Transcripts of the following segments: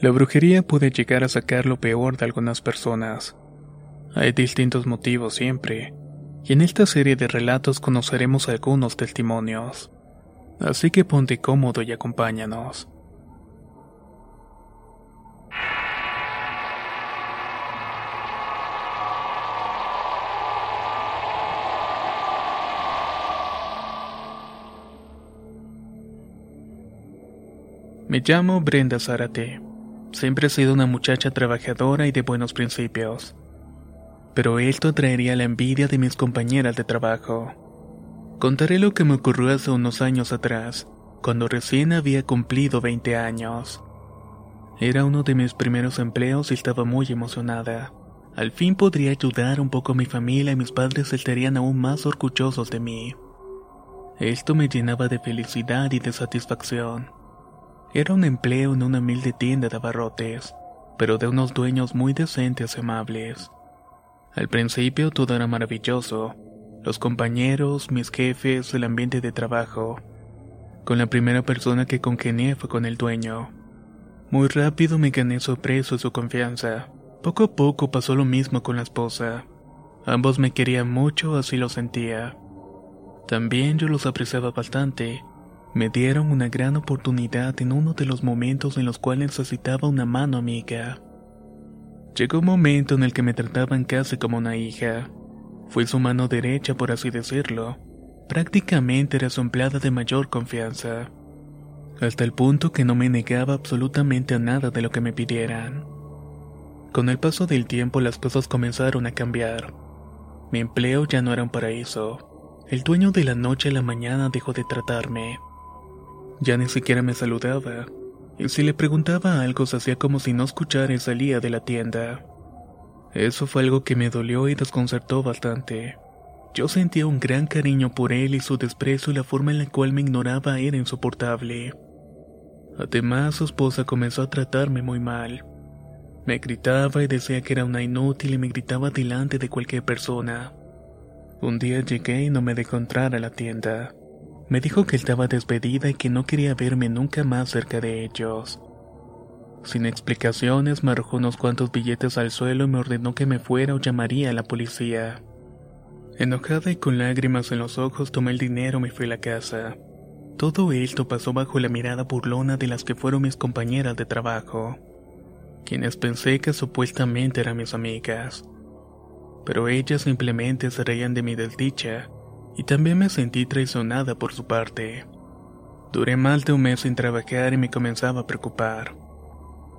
La brujería puede llegar a sacar lo peor de algunas personas. Hay distintos motivos siempre, y en esta serie de relatos conoceremos algunos testimonios. Así que ponte cómodo y acompáñanos. Me llamo Brenda Zárate. Siempre he sido una muchacha trabajadora y de buenos principios. Pero esto traería la envidia de mis compañeras de trabajo. Contaré lo que me ocurrió hace unos años atrás, cuando recién había cumplido 20 años. Era uno de mis primeros empleos y estaba muy emocionada. Al fin podría ayudar un poco a mi familia y mis padres estarían aún más orgullosos de mí. Esto me llenaba de felicidad y de satisfacción. Era un empleo en una humilde tienda de abarrotes, pero de unos dueños muy decentes y amables. Al principio todo era maravilloso, los compañeros, mis jefes, el ambiente de trabajo. Con la primera persona que congenié fue con el dueño. Muy rápido me gané su aprecio y su confianza. Poco a poco pasó lo mismo con la esposa. Ambos me querían mucho, así lo sentía. También yo los apreciaba bastante, me dieron una gran oportunidad en uno de los momentos en los cuales necesitaba una mano amiga. Llegó un momento en el que me trataban casi como una hija. Fui su mano derecha, por así decirlo. Prácticamente era su empleada de mayor confianza. Hasta el punto que no me negaba absolutamente a nada de lo que me pidieran. Con el paso del tiempo las cosas comenzaron a cambiar. Mi empleo ya no era un paraíso. El dueño de la noche a la mañana dejó de tratarme. Ya ni siquiera me saludaba, y si le preguntaba algo se hacía como si no escuchara y salía de la tienda. Eso fue algo que me dolió y desconcertó bastante. Yo sentía un gran cariño por él y su desprecio y la forma en la cual me ignoraba era insoportable. Además, su esposa comenzó a tratarme muy mal. Me gritaba y decía que era una inútil y me gritaba delante de cualquier persona. Un día llegué y no me dejó entrar a la tienda. Me dijo que estaba despedida y que no quería verme nunca más cerca de ellos. Sin explicaciones me arrojó unos cuantos billetes al suelo y me ordenó que me fuera o llamaría a la policía. Enojada y con lágrimas en los ojos tomé el dinero y me fui a la casa. Todo esto pasó bajo la mirada burlona de las que fueron mis compañeras de trabajo, quienes pensé que supuestamente eran mis amigas. Pero ellas simplemente se reían de mi desdicha y también me sentí traicionada por su parte. Duré más de un mes sin trabajar y me comenzaba a preocupar.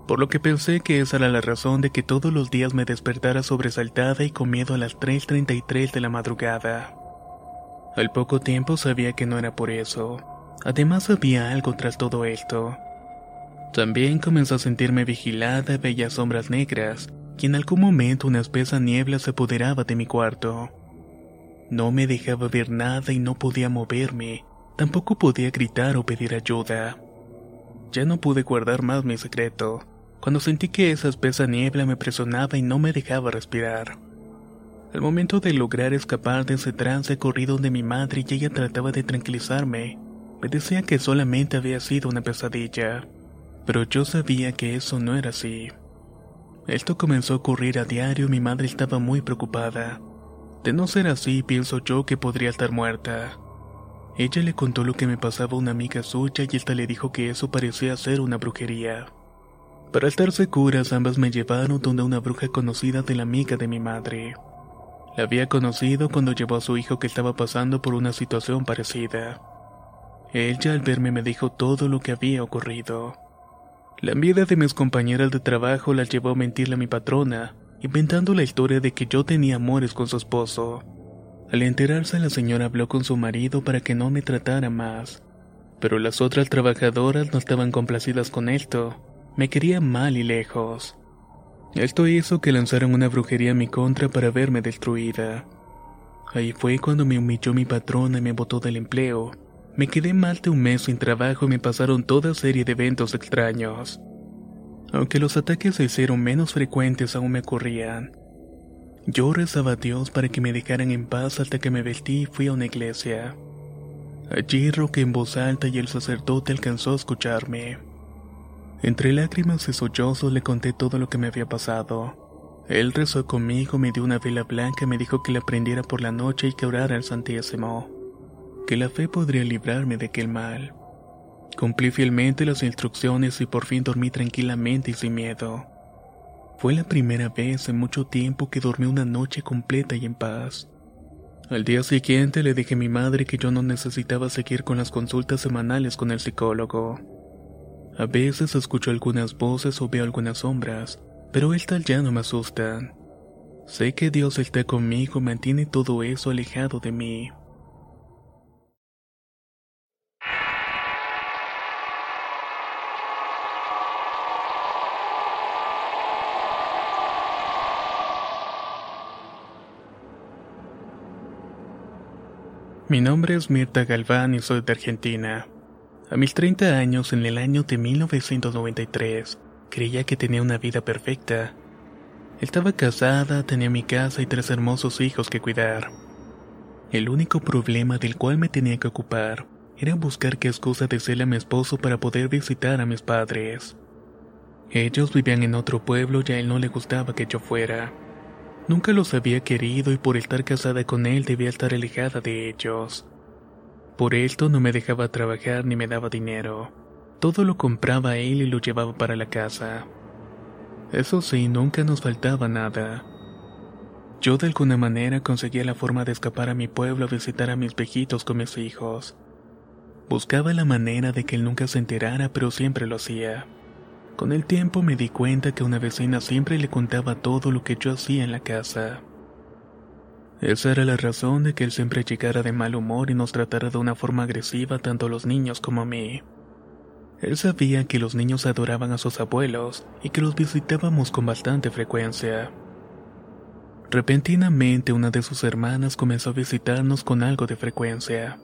Por lo que pensé que esa era la razón de que todos los días me despertara sobresaltada y con miedo a las 3.33 de la madrugada. Al poco tiempo sabía que no era por eso. Además había algo tras todo esto. También comenzó a sentirme vigilada y veía sombras negras, y en algún momento una espesa niebla se apoderaba de mi cuarto. No me dejaba ver nada y no podía moverme. Tampoco podía gritar o pedir ayuda. Ya no pude guardar más mi secreto, cuando sentí que esa espesa niebla me presionaba y no me dejaba respirar. Al momento de lograr escapar de ese trance corrí donde mi madre y ella trataba de tranquilizarme. Me decía que solamente había sido una pesadilla, pero yo sabía que eso no era así. Esto comenzó a ocurrir a diario y mi madre estaba muy preocupada. De no ser así, pienso yo que podría estar muerta. Ella le contó lo que me pasaba a una amiga suya y esta le dijo que eso parecía ser una brujería. Para estar seguras, ambas me llevaron donde una bruja conocida de la amiga de mi madre. La había conocido cuando llevó a su hijo que estaba pasando por una situación parecida. Ella al verme me dijo todo lo que había ocurrido. La envidia de mis compañeras de trabajo la llevó a mentirle a mi patrona, inventando la historia de que yo tenía amores con su esposo. Al enterarse la señora habló con su marido para que no me tratara más, pero las otras trabajadoras no estaban complacidas con esto, me querían mal y lejos. Esto hizo que lanzaran una brujería en mi contra para verme destruida. Ahí fue cuando me humilló mi patrona y me botó del empleo. Me quedé más de un mes sin trabajo y me pasaron toda serie de eventos extraños. Aunque los ataques se hicieron menos frecuentes aún me ocurrían. Yo rezaba a Dios para que me dejaran en paz hasta que me vestí y fui a una iglesia. Allí roqué en voz alta y el sacerdote alcanzó a escucharme. Entre lágrimas y sollozos le conté todo lo que me había pasado. Él rezó conmigo, me dio una vela blanca y me dijo que la prendiera por la noche y que orara al Santísimo. Que la fe podría librarme de aquel mal. Cumplí fielmente las instrucciones y por fin dormí tranquilamente y sin miedo. Fue la primera vez en mucho tiempo que dormí una noche completa y en paz. Al día siguiente le dije a mi madre que yo no necesitaba seguir con las consultas semanales con el psicólogo. A veces escucho algunas voces o veo algunas sombras, pero estas ya no me asustan. Sé que Dios está conmigo y mantiene todo eso alejado de mí. Mi nombre es Mirta Galván y soy de Argentina. A mis 30 años, en el año de 1993, creía que tenía una vida perfecta. Estaba casada, tenía mi casa y tres hermosos hijos que cuidar. El único problema del cual me tenía que ocupar era buscar qué excusa decirle a mi esposo para poder visitar a mis padres. Ellos vivían en otro pueblo y a él no le gustaba que yo fuera. Nunca los había querido y por estar casada con él debía estar alejada de ellos. Por esto no me dejaba trabajar ni me daba dinero. Todo lo compraba él y lo llevaba para la casa. Eso sí, nunca nos faltaba nada. Yo de alguna manera conseguía la forma de escapar a mi pueblo a visitar a mis viejitos con mis hijos. Buscaba la manera de que él nunca se enterara, pero siempre lo hacía. Con el tiempo me di cuenta que una vecina siempre le contaba todo lo que yo hacía en la casa. Esa era la razón de que él siempre llegara de mal humor y nos tratara de una forma agresiva tanto a los niños como a mí. Él sabía que los niños adoraban a sus abuelos y que los visitábamos con bastante frecuencia. Repentinamente una de sus hermanas comenzó a visitarnos con algo de frecuencia.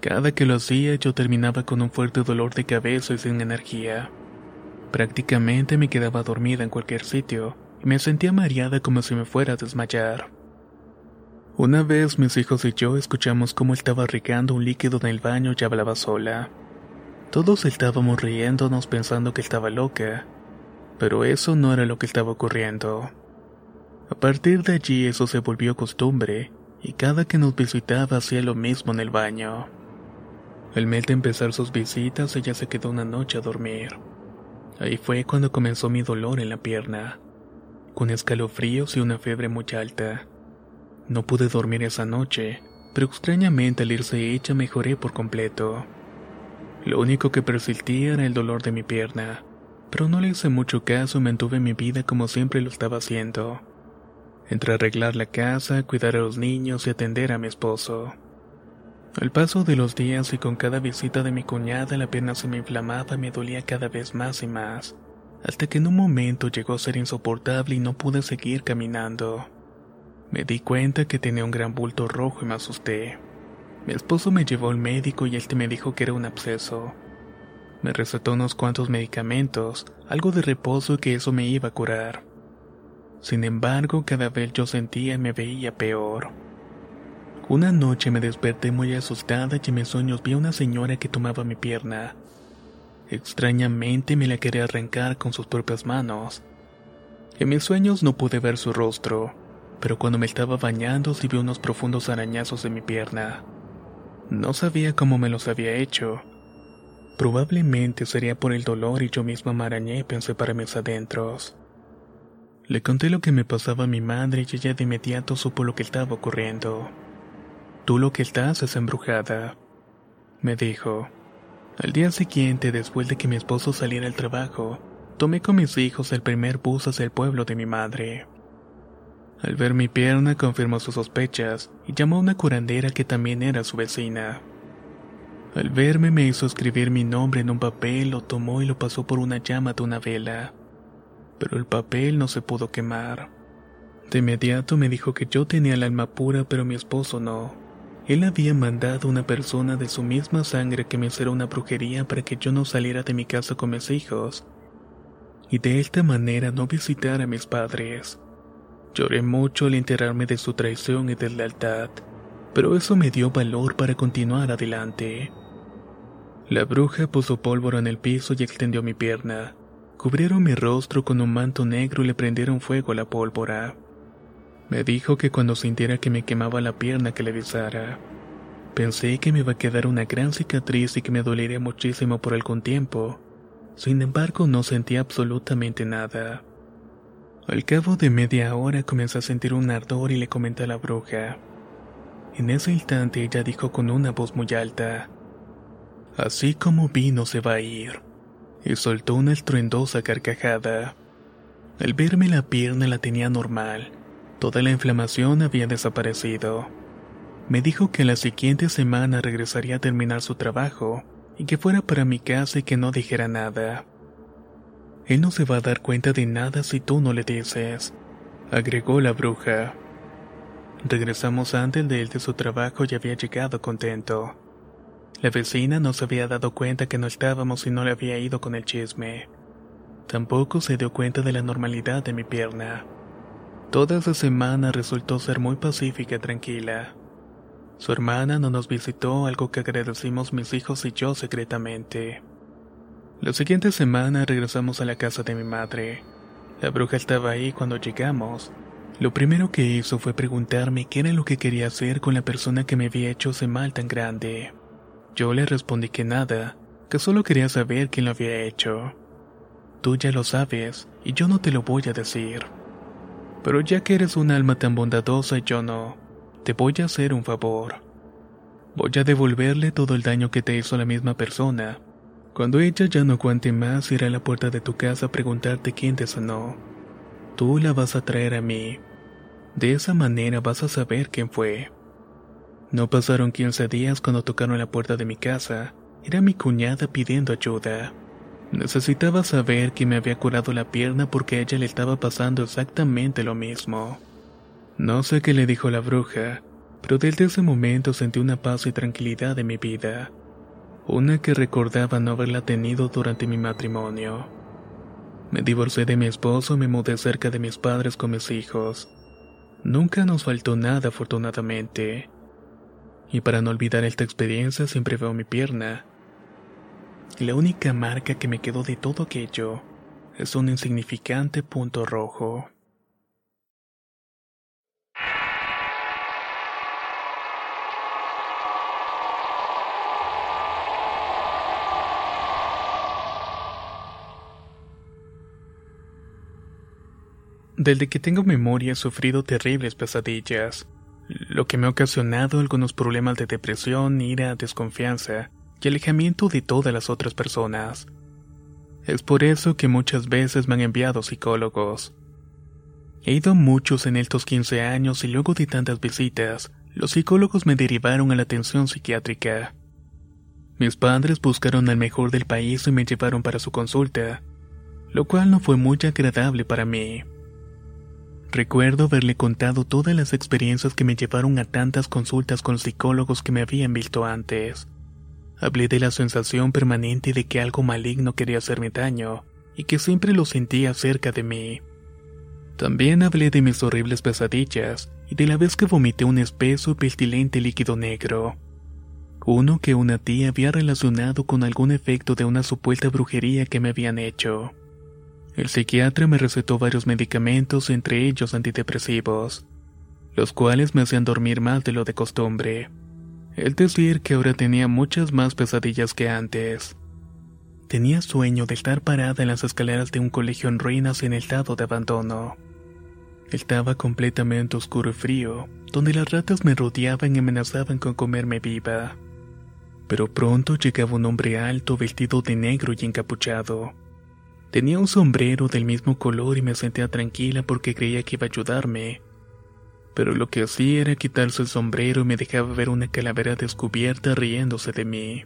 Cada que lo hacía yo terminaba con un fuerte dolor de cabeza y sin energía. Prácticamente me quedaba dormida en cualquier sitio y me sentía mareada como si me fuera a desmayar. Una vez mis hijos y yo escuchamos cómo estaba regando un líquido en el baño y hablaba sola. Todos estábamos riéndonos pensando que estaba loca, pero eso no era lo que estaba ocurriendo. A partir de allí eso se volvió costumbre y cada que nos visitaba hacía lo mismo en el baño. Al mes de empezar sus visitas ella se quedó una noche a dormir. Ahí fue cuando comenzó mi dolor en la pierna, con escalofríos y una fiebre muy alta. No pude dormir esa noche, pero extrañamente al irse hecha mejoré por completo. Lo único que persistía era el dolor de mi pierna, pero no le hice mucho caso y mantuve mi vida como siempre lo estaba haciendo. Entre arreglar la casa, cuidar a los niños y atender a mi esposo. Al paso de los días y con cada visita de mi cuñada la pierna se me inflamaba y me dolía cada vez más y más, hasta que en un momento llegó a ser insoportable y no pude seguir caminando. Me di cuenta que tenía un gran bulto rojo y me asusté. Mi esposo me llevó al médico y este me dijo que era un absceso. Me recetó unos cuantos medicamentos, algo de reposo y que eso me iba a curar. Sin embargo, cada vez yo sentía y me veía peor. Una noche me desperté muy asustada y en mis sueños vi a una señora que tomaba mi pierna. Extrañamente me la quería arrancar con sus propias manos. En mis sueños no pude ver su rostro, pero cuando me estaba bañando sí vi unos profundos arañazos en mi pierna. No sabía cómo me los había hecho. Probablemente sería por el dolor y yo misma me arañé pensé para mis adentros. Le conté lo que me pasaba a mi madre y ella de inmediato supo lo que estaba ocurriendo. Tú lo que estás es embrujada, me dijo. Al día siguiente, después de que mi esposo saliera al trabajo, tomé con mis hijos el primer bus hacia el pueblo de mi madre. Al ver mi pierna confirmó sus sospechas y llamó a una curandera que también era su vecina. Al verme me hizo escribir mi nombre en un papel, lo tomó y lo pasó por una llama de una vela. Pero el papel no se pudo quemar. De inmediato me dijo que yo tenía el alma pura pero mi esposo no. Él había mandado una persona de su misma sangre que me hiciera una brujería para que yo no saliera de mi casa con mis hijos. Y de esta manera no visitara a mis padres. Lloré mucho al enterarme de su traición y deslealtad, pero eso me dio valor para continuar adelante. La bruja puso pólvora en el piso y extendió mi pierna. Cubrieron mi rostro con un manto negro y le prendieron fuego a la pólvora. Me dijo que cuando sintiera que me quemaba la pierna que le besara. Pensé que me iba a quedar una gran cicatriz y que me dolería muchísimo por algún tiempo. Sin embargo, no sentí absolutamente nada. Al cabo de media hora comencé a sentir un ardor y le comenté a la bruja. En ese instante ella dijo con una voz muy alta, Así como vino se va a ir. Y soltó una estruendosa carcajada. Al verme la pierna la tenía normal. Toda la inflamación había desaparecido. Me dijo que la siguiente semana regresaría a terminar su trabajo y que fuera para mi casa y que no dijera nada. Él no se va a dar cuenta de nada si tú no le dices, agregó la bruja. Regresamos antes de él de su trabajo y había llegado contento. La vecina no se había dado cuenta que no estábamos y no le había ido con el chisme. Tampoco se dio cuenta de la normalidad de mi pierna. Toda esa semana resultó ser muy pacífica y tranquila. Su hermana no nos visitó, algo que agradecimos mis hijos y yo secretamente. La siguiente semana regresamos a la casa de mi madre. La bruja estaba ahí cuando llegamos. Lo primero que hizo fue preguntarme qué era lo que quería hacer con la persona que me había hecho ese mal tan grande. Yo le respondí que nada, que solo quería saber quién lo había hecho. Tú ya lo sabes, y yo no te lo voy a decir. Pero ya que eres un alma tan bondadosa y yo no, te voy a hacer un favor. Voy a devolverle todo el daño que te hizo la misma persona. Cuando ella ya no aguante más, irá a la puerta de tu casa a preguntarte quién te sanó. Tú la vas a traer a mí. De esa manera vas a saber quién fue. No pasaron 15 días cuando tocaron la puerta de mi casa. Era mi cuñada pidiendo ayuda. Necesitaba saber que me había curado la pierna porque a ella le estaba pasando exactamente lo mismo. No sé qué le dijo la bruja, pero desde ese momento sentí una paz y tranquilidad en mi vida. Una que recordaba no haberla tenido durante mi matrimonio. Me divorcié de mi esposo me mudé cerca de mis padres con mis hijos. Nunca nos faltó nada afortunadamente y para no olvidar esta experiencia siempre veo mi pierna. La única marca que me quedó de todo aquello es un insignificante punto rojo. Desde que tengo memoria he sufrido terribles pesadillas lo que me ha ocasionado algunos problemas de depresión, ira, desconfianza y alejamiento de todas las otras personas. Es por eso que muchas veces me han enviado psicólogos. He ido muchos en estos 15 años y luego de tantas visitas, los psicólogos me derivaron a la atención psiquiátrica. Mis padres buscaron al mejor del país y me llevaron para su consulta, lo cual no fue muy agradable para mí. Recuerdo haberle contado todas las experiencias que me llevaron a tantas consultas con psicólogos que me habían visto antes. Hablé de la sensación permanente de que algo maligno quería hacerme daño y que siempre lo sentía cerca de mí. También hablé de mis horribles pesadillas y de la vez que vomité un espeso y pestilente líquido negro. Uno que una tía había relacionado con algún efecto de una supuesta brujería que me habían hecho. El psiquiatra me recetó varios medicamentos, entre ellos antidepresivos, los cuales me hacían dormir más de lo de costumbre. El decir que ahora tenía muchas más pesadillas que antes. Tenía sueño de estar parada en las escaleras de un colegio en ruinas y en estado de abandono. Estaba completamente oscuro y frío, donde las ratas me rodeaban y amenazaban con comerme viva. Pero pronto llegaba un hombre alto vestido de negro y encapuchado. Tenía un sombrero del mismo color y me sentía tranquila porque creía que iba a ayudarme. Pero lo que hacía era quitarse el sombrero y me dejaba ver una calavera descubierta riéndose de mí.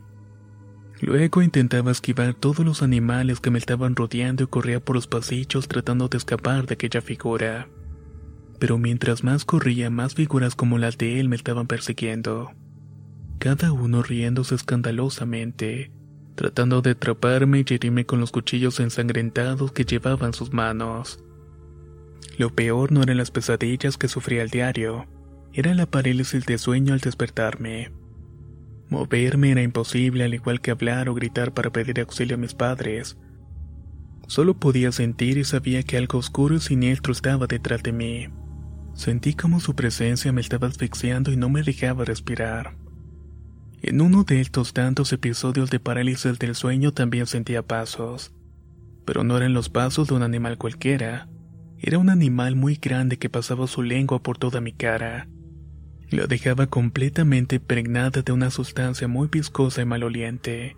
Luego intentaba esquivar todos los animales que me estaban rodeando y corría por los pasillos tratando de escapar de aquella figura. Pero mientras más corría, más figuras como las de él me estaban persiguiendo. Cada uno riéndose escandalosamente, tratando de atraparme y herirme con los cuchillos ensangrentados que llevaban sus manos. Lo peor no eran las pesadillas que sufría al diario, era la parálisis de sueño al despertarme. Moverme era imposible al igual que hablar o gritar para pedir auxilio a mis padres. Solo podía sentir y sabía que algo oscuro y siniestro estaba detrás de mí. Sentí como su presencia me estaba asfixiando y no me dejaba respirar. En uno de estos tantos episodios de parálisis del sueño también sentía pasos. Pero no eran los pasos de un animal cualquiera. Era un animal muy grande que pasaba su lengua por toda mi cara. La dejaba completamente impregnada de una sustancia muy viscosa y maloliente.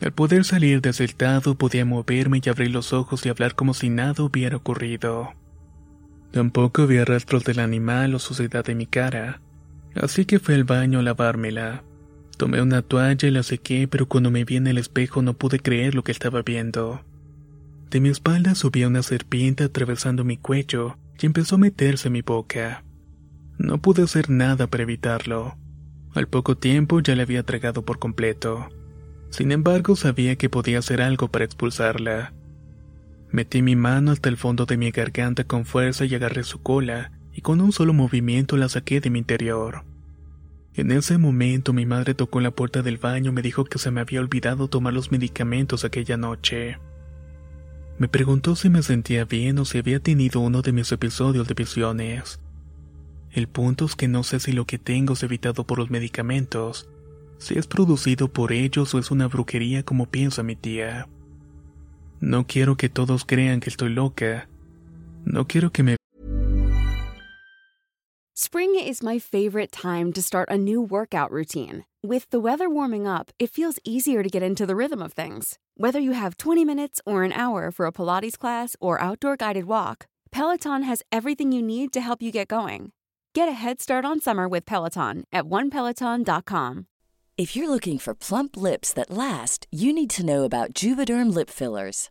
Al poder salir desde el podía moverme y abrir los ojos y hablar como si nada hubiera ocurrido. Tampoco había rastros del animal o suciedad de mi cara, así que fui al baño a lavármela. Tomé una toalla y la sequé, pero cuando me vi en el espejo no pude creer lo que estaba viendo. De mi espalda subía una serpiente atravesando mi cuello y empezó a meterse en mi boca. No pude hacer nada para evitarlo. Al poco tiempo ya la había tragado por completo. Sin embargo, sabía que podía hacer algo para expulsarla. Metí mi mano hasta el fondo de mi garganta con fuerza y agarré su cola, y con un solo movimiento la saqué de mi interior. En ese momento mi madre tocó la puerta del baño y me dijo que se me había olvidado tomar los medicamentos aquella noche. Me preguntó si me sentía bien o si había tenido uno de mis episodios de visiones. El punto es que no sé si lo que tengo es evitado por los medicamentos, si es producido por ellos o es una brujería como piensa mi tía. No quiero que todos crean que estoy loca. No quiero que me Spring is my favorite time to start a new workout routine. With the weather warming up, it feels easier to get into the rhythm of things. Whether you have 20 minutes or an hour for a Pilates class or outdoor guided walk, Peloton has everything you need to help you get going. Get a head start on summer with Peloton at onepeloton.com. If you're looking for plump lips that last, you need to know about Juvederm lip fillers.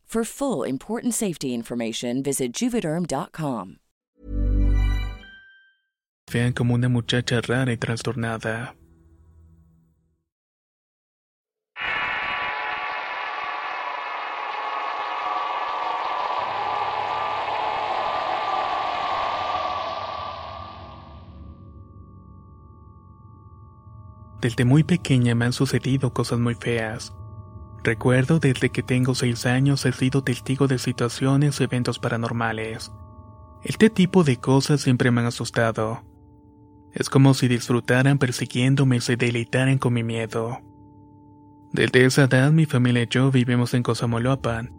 For full important safety information, visit juvederm.com. Vean como una muchacha rara y trastornada. Desde muy pequeña me han sucedido cosas muy feas. Recuerdo desde que tengo seis años he sido testigo de situaciones o eventos paranormales. Este tipo de cosas siempre me han asustado. Es como si disfrutaran persiguiéndome y se deleitaran con mi miedo. Desde esa edad mi familia y yo vivimos en Cosamoloapan,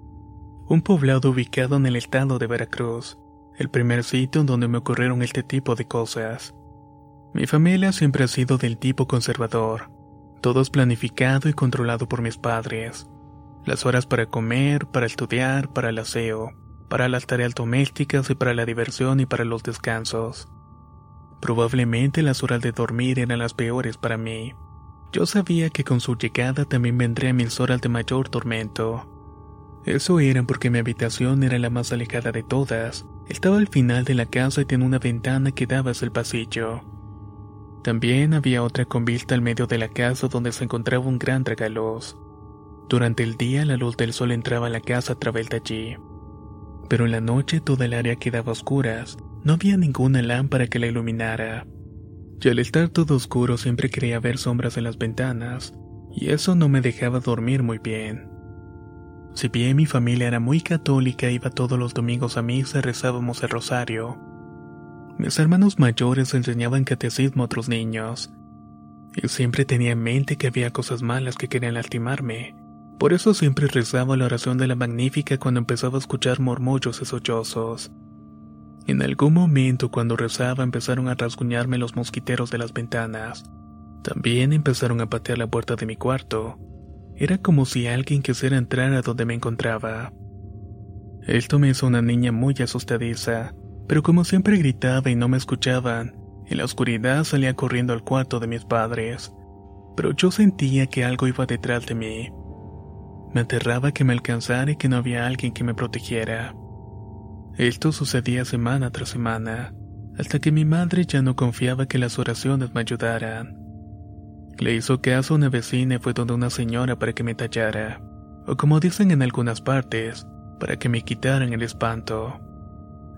un poblado ubicado en el estado de Veracruz, el primer sitio donde me ocurrieron este tipo de cosas. Mi familia siempre ha sido del tipo conservador todo es planificado y controlado por mis padres. Las horas para comer, para estudiar, para el aseo, para las tareas domésticas y para la diversión y para los descansos. Probablemente las horas de dormir eran las peores para mí. Yo sabía que con su llegada también vendrían mis horas de mayor tormento. Eso era porque mi habitación era la más alejada de todas. Estaba al final de la casa y tenía una ventana que daba hacia el pasillo. También había otra con vista al medio de la casa donde se encontraba un gran regalos. Durante el día la luz del sol entraba a la casa a través de allí. Pero en la noche toda el área quedaba oscura, no había ninguna lámpara que la iluminara. Y al estar todo oscuro siempre quería ver sombras en las ventanas, y eso no me dejaba dormir muy bien. Si bien mi familia era muy católica, iba todos los domingos a misa y rezábamos el rosario. Mis hermanos mayores enseñaban catecismo a otros niños. Y siempre tenía en mente que había cosas malas que querían lastimarme. Por eso siempre rezaba la oración de la Magnífica cuando empezaba a escuchar murmullos y sollozos. En algún momento cuando rezaba empezaron a rasguñarme los mosquiteros de las ventanas. También empezaron a patear la puerta de mi cuarto. Era como si alguien quisiera entrar a donde me encontraba. Esto me hizo una niña muy asustadiza, pero como siempre gritaba y no me escuchaban, en la oscuridad salía corriendo al cuarto de mis padres. Pero yo sentía que algo iba detrás de mí. Me aterraba que me alcanzara y que no había alguien que me protegiera. Esto sucedía semana tras semana, hasta que mi madre ya no confiaba que las oraciones me ayudaran. Le hizo caso una vecina y fue donde una señora para que me tallara, o como dicen en algunas partes, para que me quitaran el espanto.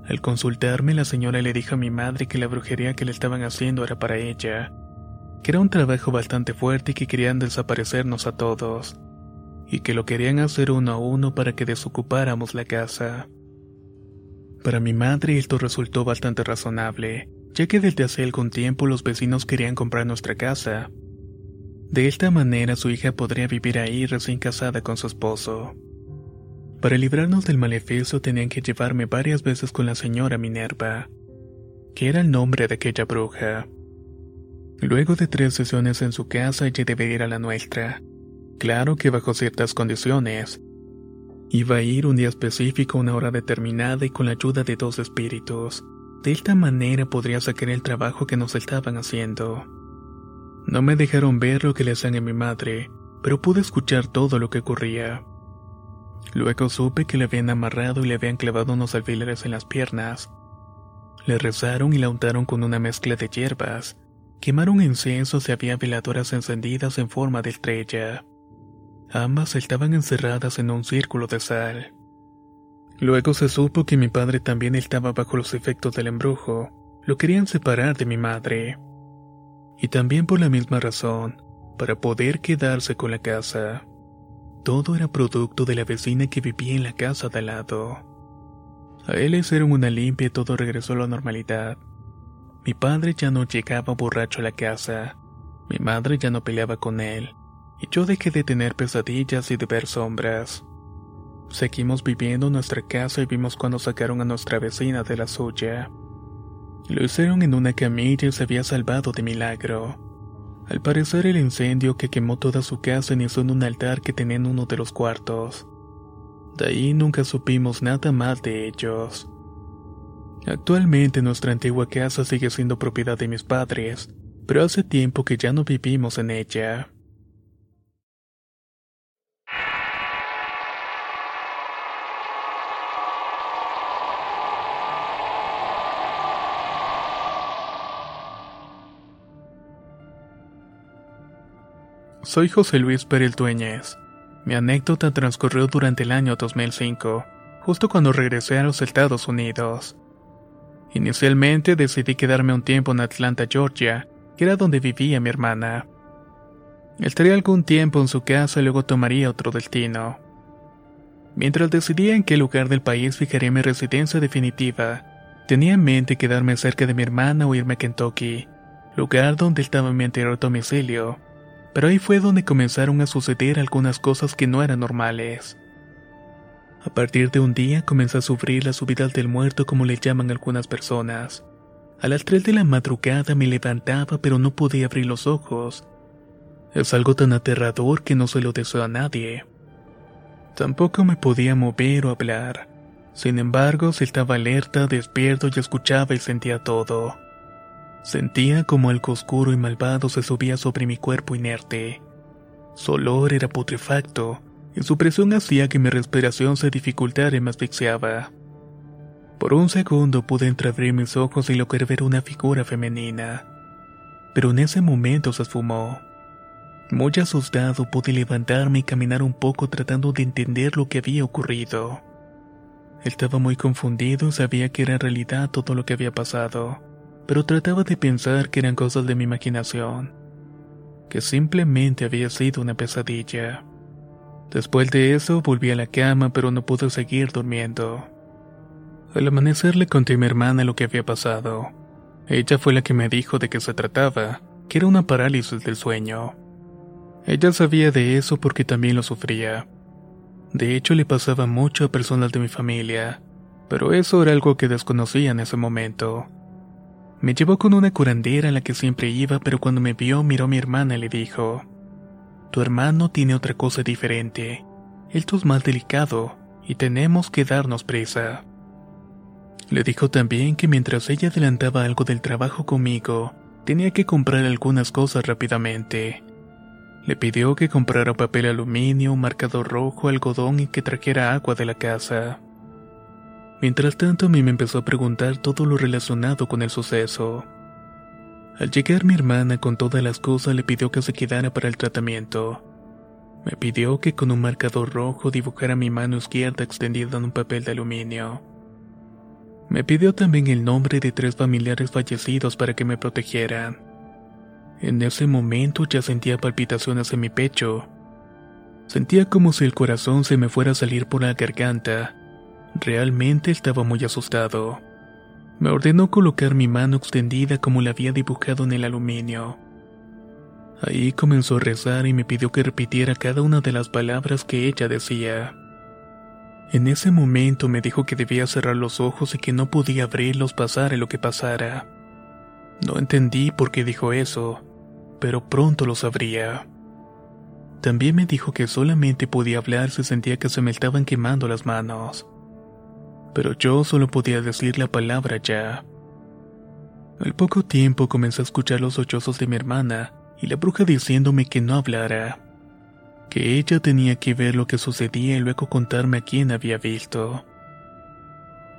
Al consultarme, la señora le dijo a mi madre que la brujería que le estaban haciendo era para ella, que era un trabajo bastante fuerte y que querían desaparecernos a todos, y que lo querían hacer uno a uno para que desocupáramos la casa. Para mi madre esto resultó bastante razonable, ya que desde hace algún tiempo los vecinos querían comprar nuestra casa, de esta manera su hija podría vivir ahí recién casada con su esposo. Para librarnos del maleficio tenían que llevarme varias veces con la señora Minerva, que era el nombre de aquella bruja. Luego de tres sesiones en su casa ella debería ir a la nuestra. Claro que bajo ciertas condiciones. Iba a ir un día específico una hora determinada y con la ayuda de dos espíritus. De esta manera podría sacar el trabajo que nos estaban haciendo. No me dejaron ver lo que le hacían a mi madre, pero pude escuchar todo lo que ocurría. Luego supe que le habían amarrado y le habían clavado unos alfileres en las piernas. Le rezaron y la untaron con una mezcla de hierbas. Quemaron inciensos y había veladoras encendidas en forma de estrella. Ambas estaban encerradas en un círculo de sal. Luego se supo que mi padre también estaba bajo los efectos del embrujo. Lo querían separar de mi madre y también por la misma razón, para poder quedarse con la casa. Todo era producto de la vecina que vivía en la casa de al lado. A él le hicieron una limpia y todo regresó a la normalidad. Mi padre ya no llegaba borracho a la casa, mi madre ya no peleaba con él, y yo dejé de tener pesadillas y de ver sombras. Seguimos viviendo en nuestra casa y vimos cuando sacaron a nuestra vecina de la suya. Lo hicieron en una camilla y se había salvado de milagro. Al parecer el incendio que quemó toda su casa inició en un altar que tenía en uno de los cuartos. De ahí nunca supimos nada más de ellos. Actualmente nuestra antigua casa sigue siendo propiedad de mis padres, pero hace tiempo que ya no vivimos en ella. Soy José Luis Perel Dueñez. Mi anécdota transcurrió durante el año 2005, justo cuando regresé a los Estados Unidos. Inicialmente decidí quedarme un tiempo en Atlanta, Georgia, que era donde vivía mi hermana. Estaría algún tiempo en su casa y luego tomaría otro destino. Mientras decidía en qué lugar del país fijaría mi residencia definitiva, tenía en mente quedarme cerca de mi hermana o irme a Kentucky, lugar donde estaba mi anterior domicilio pero ahí fue donde comenzaron a suceder algunas cosas que no eran normales. A partir de un día comencé a sufrir las subidas del muerto como le llaman algunas personas. A las 3 de la madrugada me levantaba pero no podía abrir los ojos. Es algo tan aterrador que no se lo deseo a nadie. Tampoco me podía mover o hablar. Sin embargo, si estaba alerta, despierto y escuchaba y sentía todo. Sentía como algo oscuro y malvado se subía sobre mi cuerpo inerte. Su olor era putrefacto y su presión hacía que mi respiración se dificultara y me asfixiaba. Por un segundo pude entreabrir mis ojos y lograr ver una figura femenina, pero en ese momento se esfumó. Muy asustado pude levantarme y caminar un poco tratando de entender lo que había ocurrido. Estaba muy confundido y sabía que era realidad todo lo que había pasado, pero trataba de pensar que eran cosas de mi imaginación, que simplemente había sido una pesadilla. Después de eso volví a la cama pero no pude seguir durmiendo. Al amanecer le conté a mi hermana lo que había pasado. Ella fue la que me dijo de qué se trataba, que era una parálisis del sueño. Ella sabía de eso porque también lo sufría. De hecho, le pasaba mucho a personas de mi familia, pero eso era algo que desconocía en ese momento. Me llevó con una curandera a la que siempre iba, pero cuando me vio miró a mi hermana y le dijo, Tu hermano tiene otra cosa diferente. Esto es más delicado y tenemos que darnos prisa. Le dijo también que mientras ella adelantaba algo del trabajo conmigo, tenía que comprar algunas cosas rápidamente. Le pidió que comprara papel aluminio, marcador rojo, algodón y que trajera agua de la casa. Mientras tanto, a mí me empezó a preguntar todo lo relacionado con el suceso. Al llegar mi hermana con todas las cosas le pidió que se quedara para el tratamiento. Me pidió que con un marcador rojo dibujara mi mano izquierda extendida en un papel de aluminio. Me pidió también el nombre de tres familiares fallecidos para que me protegieran. En ese momento ya sentía palpitaciones en mi pecho. Sentía como si el corazón se me fuera a salir por la garganta. Realmente estaba muy asustado. Me ordenó colocar mi mano extendida como la había dibujado en el aluminio. Ahí comenzó a rezar y me pidió que repitiera cada una de las palabras que ella decía. En ese momento me dijo que debía cerrar los ojos y que no podía abrirlos pasara lo que pasara. No entendí por qué dijo eso, pero pronto lo sabría. También me dijo que solamente podía hablar si sentía que se me estaban quemando las manos. Pero yo solo podía decir la palabra ya. Al poco tiempo comencé a escuchar los sollozos de mi hermana y la bruja diciéndome que no hablara, que ella tenía que ver lo que sucedía y luego contarme a quién había visto.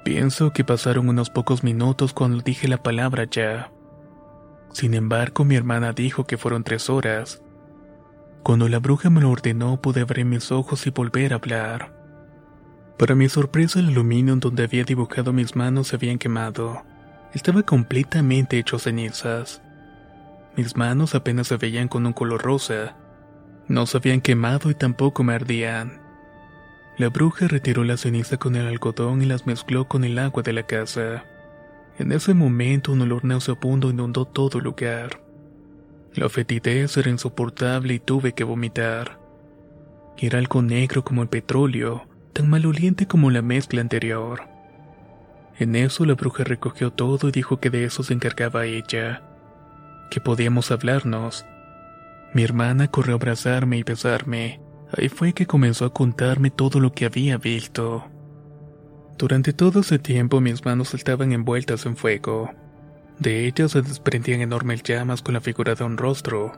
Pienso que pasaron unos pocos minutos cuando dije la palabra ya. Sin embargo, mi hermana dijo que fueron tres horas. Cuando la bruja me lo ordenó, pude abrir mis ojos y volver a hablar. Para mi sorpresa, el aluminio en donde había dibujado mis manos se habían quemado. Estaba completamente hecho cenizas. Mis manos apenas se veían con un color rosa. No se habían quemado y tampoco me ardían. La bruja retiró la ceniza con el algodón y las mezcló con el agua de la casa. En ese momento un olor nauseabundo inundó todo el lugar. La fetidez era insoportable y tuve que vomitar. Era algo negro como el petróleo, tan maloliente como la mezcla anterior. En eso la bruja recogió todo y dijo que de eso se encargaba ella, que podíamos hablarnos. Mi hermana corrió a abrazarme y besarme. Ahí fue que comenzó a contarme todo lo que había visto. Durante todo ese tiempo mis manos estaban envueltas en fuego. De ellas se desprendían enormes llamas con la figura de un rostro,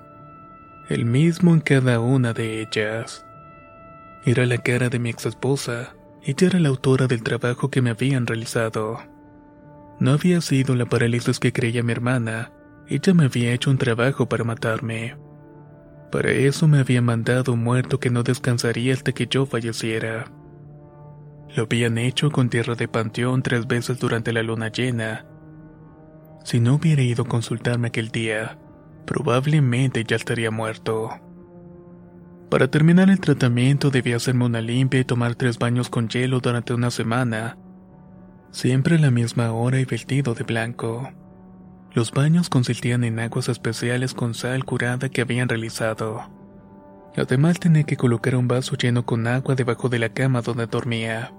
el mismo en cada una de ellas. Era la cara de mi ex esposa. Ella era la autora del trabajo que me habían realizado. No había sido la parálisis que creía mi hermana. Ella me había hecho un trabajo para matarme. Para eso me había mandado un muerto que no descansaría hasta que yo falleciera. Lo habían hecho con tierra de panteón tres veces durante la luna llena. Si no hubiera ido a consultarme aquel día, probablemente ya estaría muerto. Para terminar el tratamiento debía hacerme una limpia y tomar tres baños con hielo durante una semana, siempre a la misma hora y vestido de blanco. Los baños consistían en aguas especiales con sal curada que habían realizado. Además tenía que colocar un vaso lleno con agua debajo de la cama donde dormía,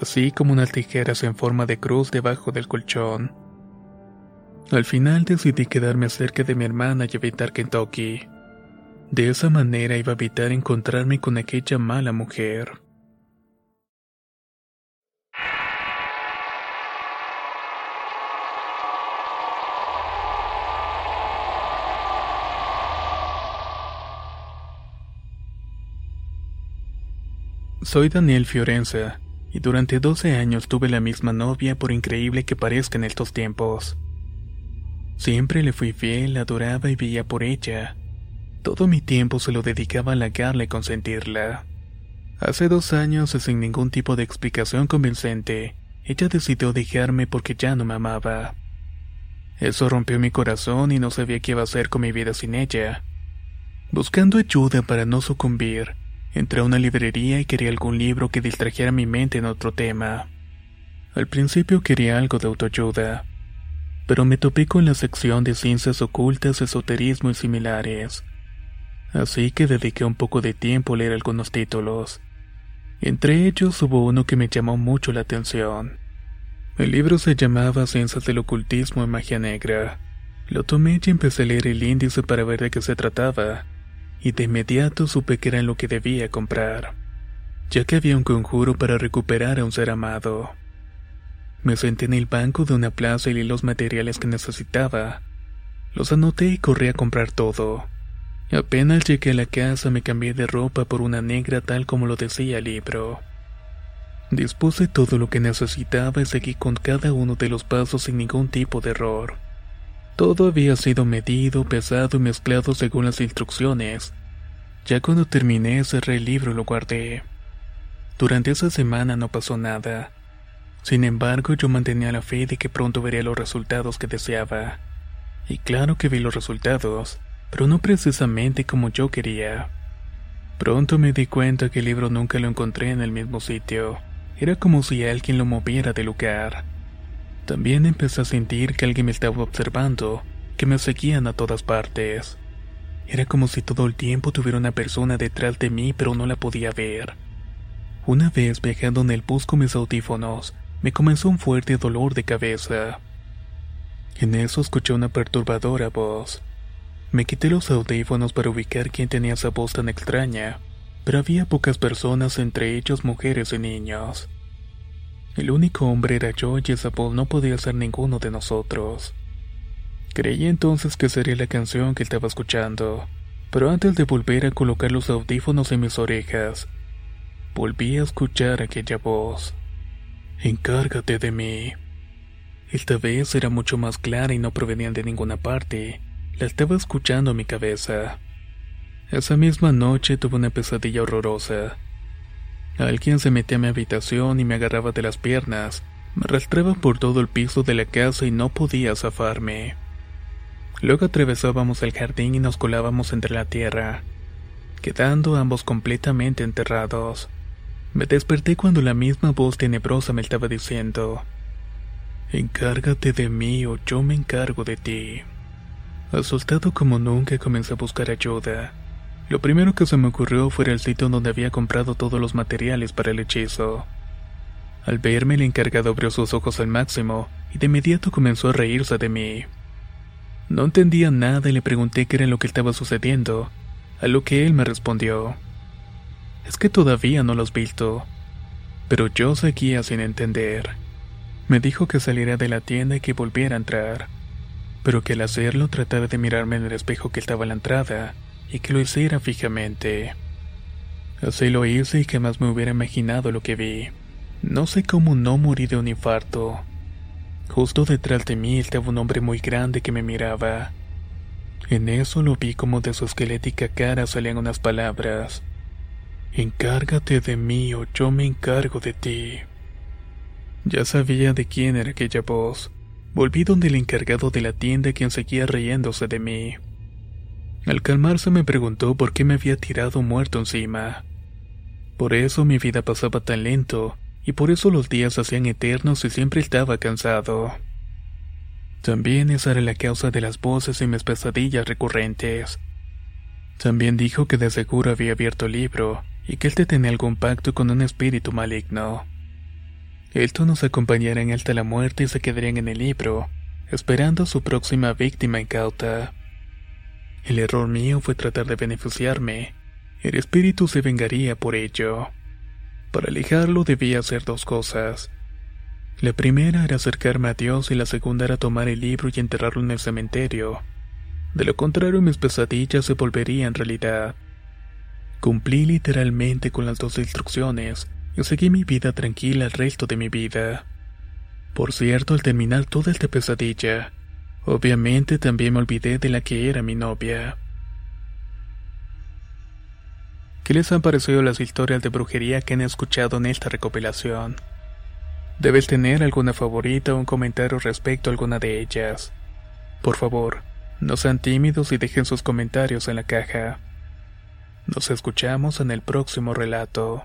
así como unas tijeras en forma de cruz debajo del colchón. Al final decidí quedarme cerca de mi hermana y evitar Kentucky. De esa manera iba a evitar encontrarme con aquella mala mujer. Soy Daniel Fiorenza, y durante 12 años tuve la misma novia por increíble que parezca en estos tiempos. Siempre le fui fiel, adoraba y veía por ella. Todo mi tiempo se lo dedicaba a halagarla y consentirla. Hace dos años, sin ningún tipo de explicación convincente, ella decidió dejarme porque ya no me amaba. Eso rompió mi corazón y no sabía qué iba a hacer con mi vida sin ella. Buscando ayuda para no sucumbir, entré a una librería y quería algún libro que distrajera mi mente en otro tema. Al principio quería algo de autoayuda, pero me topé con la sección de ciencias ocultas, esoterismo y similares. Así que dediqué un poco de tiempo a leer algunos títulos. Entre ellos hubo uno que me llamó mucho la atención. El libro se llamaba Ciencias del Ocultismo y Magia Negra. Lo tomé y empecé a leer el índice para ver de qué se trataba, y de inmediato supe que era lo que debía comprar, ya que había un conjuro para recuperar a un ser amado. Me senté en el banco de una plaza y leí los materiales que necesitaba. Los anoté y corrí a comprar todo. Apenas llegué a la casa me cambié de ropa por una negra tal como lo decía el libro. Dispuse todo lo que necesitaba y seguí con cada uno de los pasos sin ningún tipo de error. Todo había sido medido, pesado y mezclado según las instrucciones. Ya cuando terminé cerré el libro y lo guardé. Durante esa semana no pasó nada. Sin embargo, yo mantenía la fe de que pronto vería los resultados que deseaba. Y claro que vi los resultados, pero no precisamente como yo quería. Pronto me di cuenta que el libro nunca lo encontré en el mismo sitio. Era como si alguien lo moviera de lugar. También empecé a sentir que alguien me estaba observando, que me seguían a todas partes. Era como si todo el tiempo tuviera una persona detrás de mí, pero no la podía ver. Una vez viajando en el bus con mis audífonos, me comenzó un fuerte dolor de cabeza. En eso escuché una perturbadora voz. Me quité los audífonos para ubicar quién tenía esa voz tan extraña pero había pocas personas, entre ellos mujeres y niños. El único hombre era yo y esa voz no podía ser ninguno de nosotros. Creí entonces que sería la canción que estaba escuchando, pero antes de volver a colocar los audífonos en mis orejas, volví a escuchar aquella voz. Encárgate de mí. Esta vez era mucho más clara y no provenía de ninguna parte. La estaba escuchando mi cabeza. Esa misma noche tuve una pesadilla horrorosa. Alguien se metía a mi habitación y me agarraba de las piernas, me arrastraba por todo el piso de la casa y no podía zafarme. Luego atravesábamos el jardín y nos colábamos entre la tierra, quedando ambos completamente enterrados. Me desperté cuando la misma voz tenebrosa me estaba diciendo, Encárgate de mí o yo me encargo de ti. Asustado como nunca comencé a buscar ayuda. Lo primero que se me ocurrió fue el sitio donde había comprado todos los materiales para el hechizo. Al verme, el encargado abrió sus ojos al máximo y de inmediato comenzó a reírse de mí. No entendía nada y le pregunté qué era lo que estaba sucediendo, a lo que él me respondió. Es que todavía no lo has visto. Pero yo seguía sin entender. Me dijo que saliera de la tienda y que volviera a entrar, pero que al hacerlo tratara de mirarme en el espejo que estaba a la entrada, y que lo hiciera fijamente. Así lo hice y jamás me hubiera imaginado lo que vi. No sé cómo no morí de un infarto. Justo detrás de mí estaba un hombre muy grande que me miraba. En eso lo vi como de su esquelética cara salían unas palabras. Encárgate de mí o yo me encargo de ti. Ya sabía de quién era aquella voz. Volví donde el encargado de la tienda quien seguía riéndose de mí. Al calmarse me preguntó por qué me había tirado muerto encima. Por eso mi vida pasaba tan lento, y por eso los días hacían eternos y siempre estaba cansado. También esa era la causa de las voces y mis pesadillas recurrentes. También dijo que de seguro había abierto el libro y que él te tenía algún pacto con un espíritu maligno. Esto nos acompañarían hasta la muerte y se quedarían en el libro, esperando a su próxima víctima incauta. El error mío fue tratar de beneficiarme. El espíritu se vengaría por ello. Para alejarlo debía hacer dos cosas. La primera era acercarme a Dios y la segunda era tomar el libro y enterrarlo en el cementerio. De lo contrario mis pesadillas se volverían realidad. Cumplí literalmente con las dos instrucciones seguí mi vida tranquila el resto de mi vida. Por cierto, al terminar toda esta pesadilla, obviamente también me olvidé de la que era mi novia. ¿Qué les han parecido las historias de brujería que han escuchado en esta recopilación? Debes tener alguna favorita o un comentario respecto a alguna de ellas. Por favor, no sean tímidos y dejen sus comentarios en la caja. Nos escuchamos en el próximo relato.